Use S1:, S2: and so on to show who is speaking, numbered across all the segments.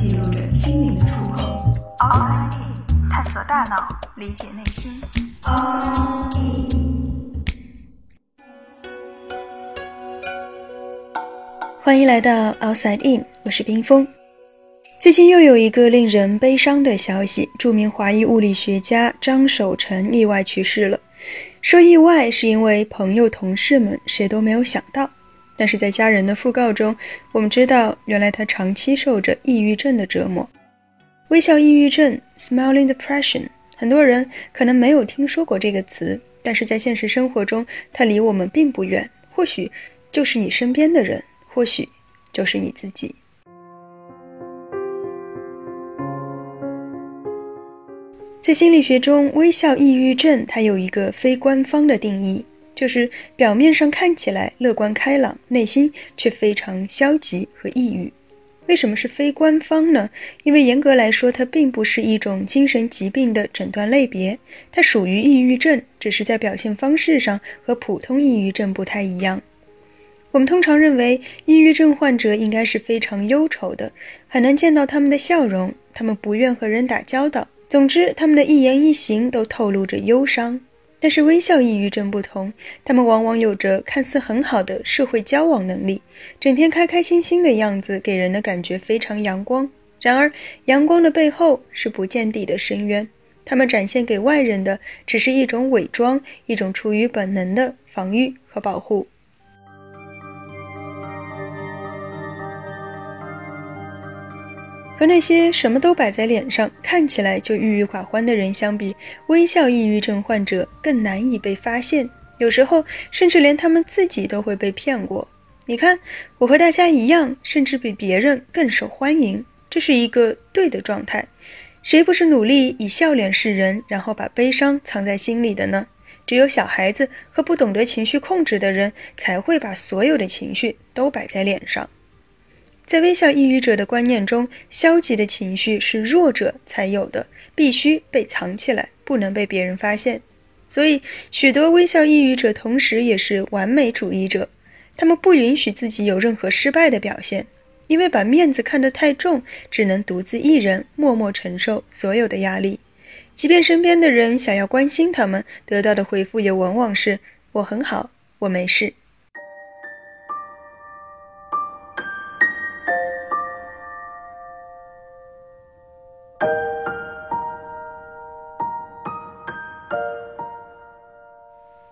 S1: 记录着心灵的触碰。Outside In，探索大脑，理解内心。Outside In。
S2: 欢迎来到 Outside In，我是冰峰。最近又有一个令人悲伤的消息：著名华裔物理学家张守成意外去世了。说意外是因为朋友、同事们谁都没有想到。但是在家人的讣告中，我们知道，原来他长期受着抑郁症的折磨。微笑抑郁症 （Smiling Depression），很多人可能没有听说过这个词，但是在现实生活中，它离我们并不远。或许就是你身边的人，或许就是你自己。在心理学中，微笑抑郁症它有一个非官方的定义。就是表面上看起来乐观开朗，内心却非常消极和抑郁。为什么是非官方呢？因为严格来说，它并不是一种精神疾病的诊断类别，它属于抑郁症，只是在表现方式上和普通抑郁症不太一样。我们通常认为，抑郁症患者应该是非常忧愁的，很难见到他们的笑容，他们不愿和人打交道，总之，他们的一言一行都透露着忧伤。但是微笑抑郁症不同，他们往往有着看似很好的社会交往能力，整天开开心心的样子给人的感觉非常阳光。然而，阳光的背后是不见底的深渊。他们展现给外人的只是一种伪装，一种出于本能的防御和保护。和那些什么都摆在脸上，看起来就郁郁寡欢的人相比，微笑抑郁症患者更难以被发现。有时候，甚至连他们自己都会被骗过。你看，我和大家一样，甚至比别人更受欢迎，这是一个对的状态。谁不是努力以笑脸示人，然后把悲伤藏在心里的呢？只有小孩子和不懂得情绪控制的人，才会把所有的情绪都摆在脸上。在微笑抑郁者的观念中，消极的情绪是弱者才有的，必须被藏起来，不能被别人发现。所以，许多微笑抑郁者同时也是完美主义者，他们不允许自己有任何失败的表现，因为把面子看得太重，只能独自一人默默承受所有的压力。即便身边的人想要关心他们，得到的回复也往往是“我很好，我没事”。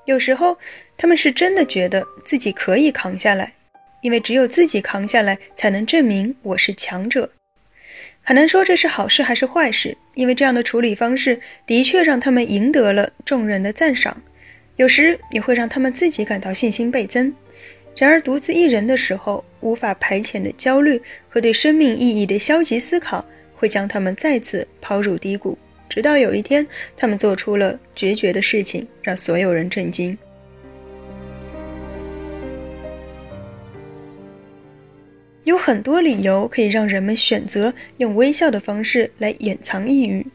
S2: 有时候，他们是真的觉得自己可以扛下来，因为只有自己扛下来，才能证明我是强者。很难说这是好事还是坏事，因为这样的处理方式的确让他们赢得了众人的赞赏，有时也会让他们自己感到信心倍增。然而，独自一人的时候，无法排遣的焦虑和对生命意义的消极思考，会将他们再次抛入低谷。直到有一天，他们做出了决绝的事情，让所有人震惊。有很多理由可以让人们选择用微笑的方式来掩藏抑郁。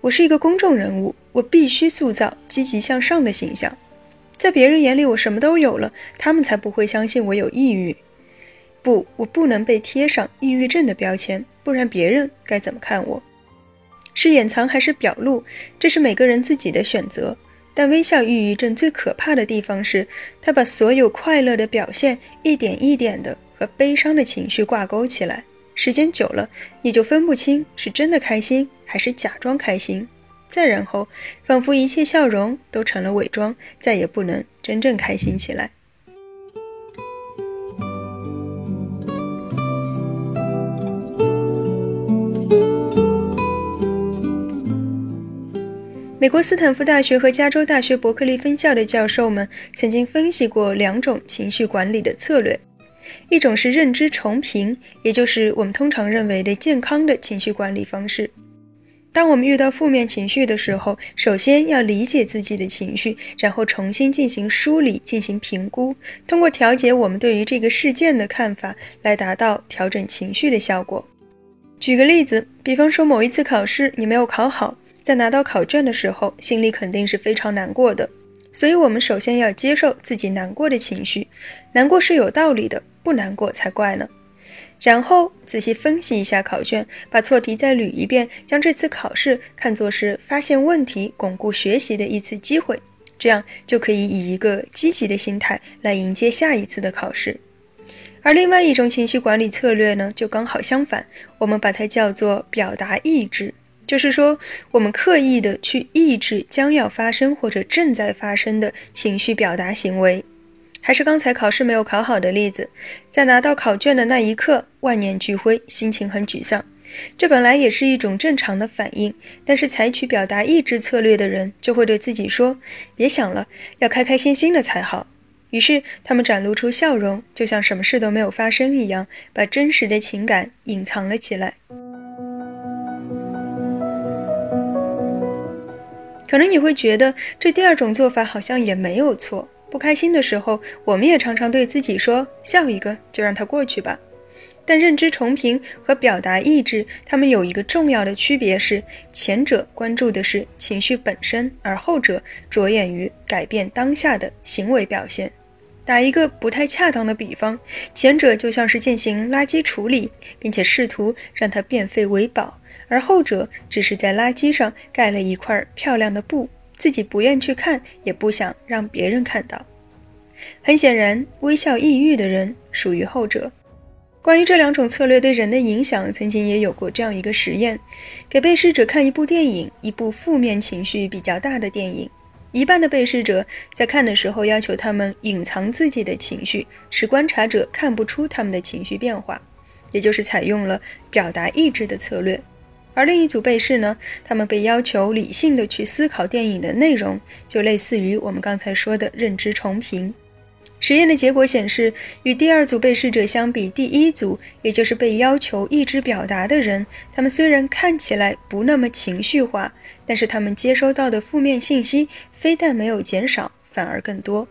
S2: 我是一个公众人物，我必须塑造积极向上的形象，在别人眼里我什么都有了，他们才不会相信我有抑郁。不，我不能被贴上抑郁症的标签，不然别人该怎么看我？是掩藏还是表露，这是每个人自己的选择。但微笑抑郁症最可怕的地方是，它把所有快乐的表现一点一点的和悲伤的情绪挂钩起来。时间久了，你就分不清是真的开心还是假装开心。再然后，仿佛一切笑容都成了伪装，再也不能真正开心起来。美国斯坦福大学和加州大学伯克利分校的教授们曾经分析过两种情绪管理的策略，一种是认知重评，也就是我们通常认为的健康的情绪管理方式。当我们遇到负面情绪的时候，首先要理解自己的情绪，然后重新进行梳理、进行评估，通过调节我们对于这个事件的看法，来达到调整情绪的效果。举个例子，比方说某一次考试你没有考好。在拿到考卷的时候，心里肯定是非常难过的，所以，我们首先要接受自己难过的情绪，难过是有道理的，不难过才怪呢。然后仔细分析一下考卷，把错题再捋一遍，将这次考试看作是发现问题、巩固学习的一次机会，这样就可以以一个积极的心态来迎接下一次的考试。而另外一种情绪管理策略呢，就刚好相反，我们把它叫做表达抑制，就是说我们刻意的去抑制将要发生或者正在发生的情绪表达行为。还是刚才考试没有考好的例子，在拿到考卷的那一刻，万念俱灰，心情很沮丧。这本来也是一种正常的反应，但是采取表达抑制策略的人就会对自己说：“别想了，要开开心心的才好。”于是他们展露出笑容，就像什么事都没有发生一样，把真实的情感隐藏了起来。可能你会觉得这第二种做法好像也没有错。不开心的时候，我们也常常对自己说：“笑一个，就让它过去吧。”但认知重评和表达意志，它们有一个重要的区别是：前者关注的是情绪本身，而后者着眼于改变当下的行为表现。打一个不太恰当的比方，前者就像是进行垃圾处理，并且试图让它变废为宝，而后者只是在垃圾上盖了一块漂亮的布。自己不愿去看，也不想让别人看到。很显然，微笑抑郁的人属于后者。关于这两种策略对人的影响，曾经也有过这样一个实验：给被试者看一部电影，一部负面情绪比较大的电影。一半的被试者在看的时候要求他们隐藏自己的情绪，使观察者看不出他们的情绪变化，也就是采用了表达意志的策略。而另一组被试呢，他们被要求理性的去思考电影的内容，就类似于我们刚才说的认知重评。实验的结果显示，与第二组被试者相比，第一组，也就是被要求意志表达的人，他们虽然看起来不那么情绪化，但是他们接收到的负面信息非但没有减少，反而更多。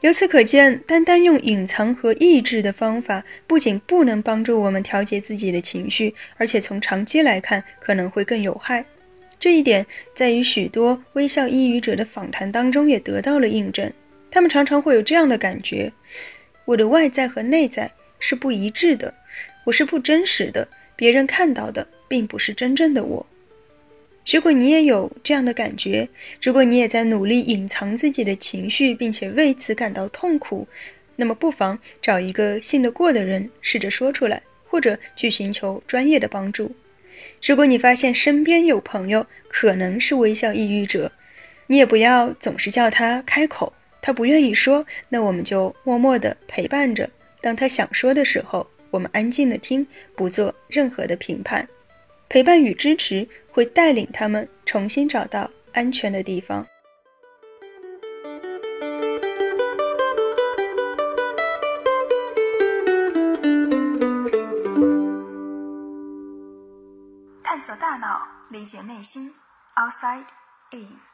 S2: 由此可见，单单用隐藏和抑制的方法，不仅不能帮助我们调节自己的情绪，而且从长期来看可能会更有害。这一点在于许多微笑抑郁者的访谈当中也得到了印证。他们常常会有这样的感觉：我的外在和内在是不一致的，我是不真实的，别人看到的并不是真正的我。如果你也有这样的感觉，如果你也在努力隐藏自己的情绪，并且为此感到痛苦，那么不妨找一个信得过的人，试着说出来，或者去寻求专业的帮助。如果你发现身边有朋友可能是微笑抑郁者，你也不要总是叫他开口，他不愿意说，那我们就默默地陪伴着。当他想说的时候，我们安静的听，不做任何的评判。陪伴与支持会带领他们重新找到安全的地方。
S1: 探索大脑，理解内心。Outside in。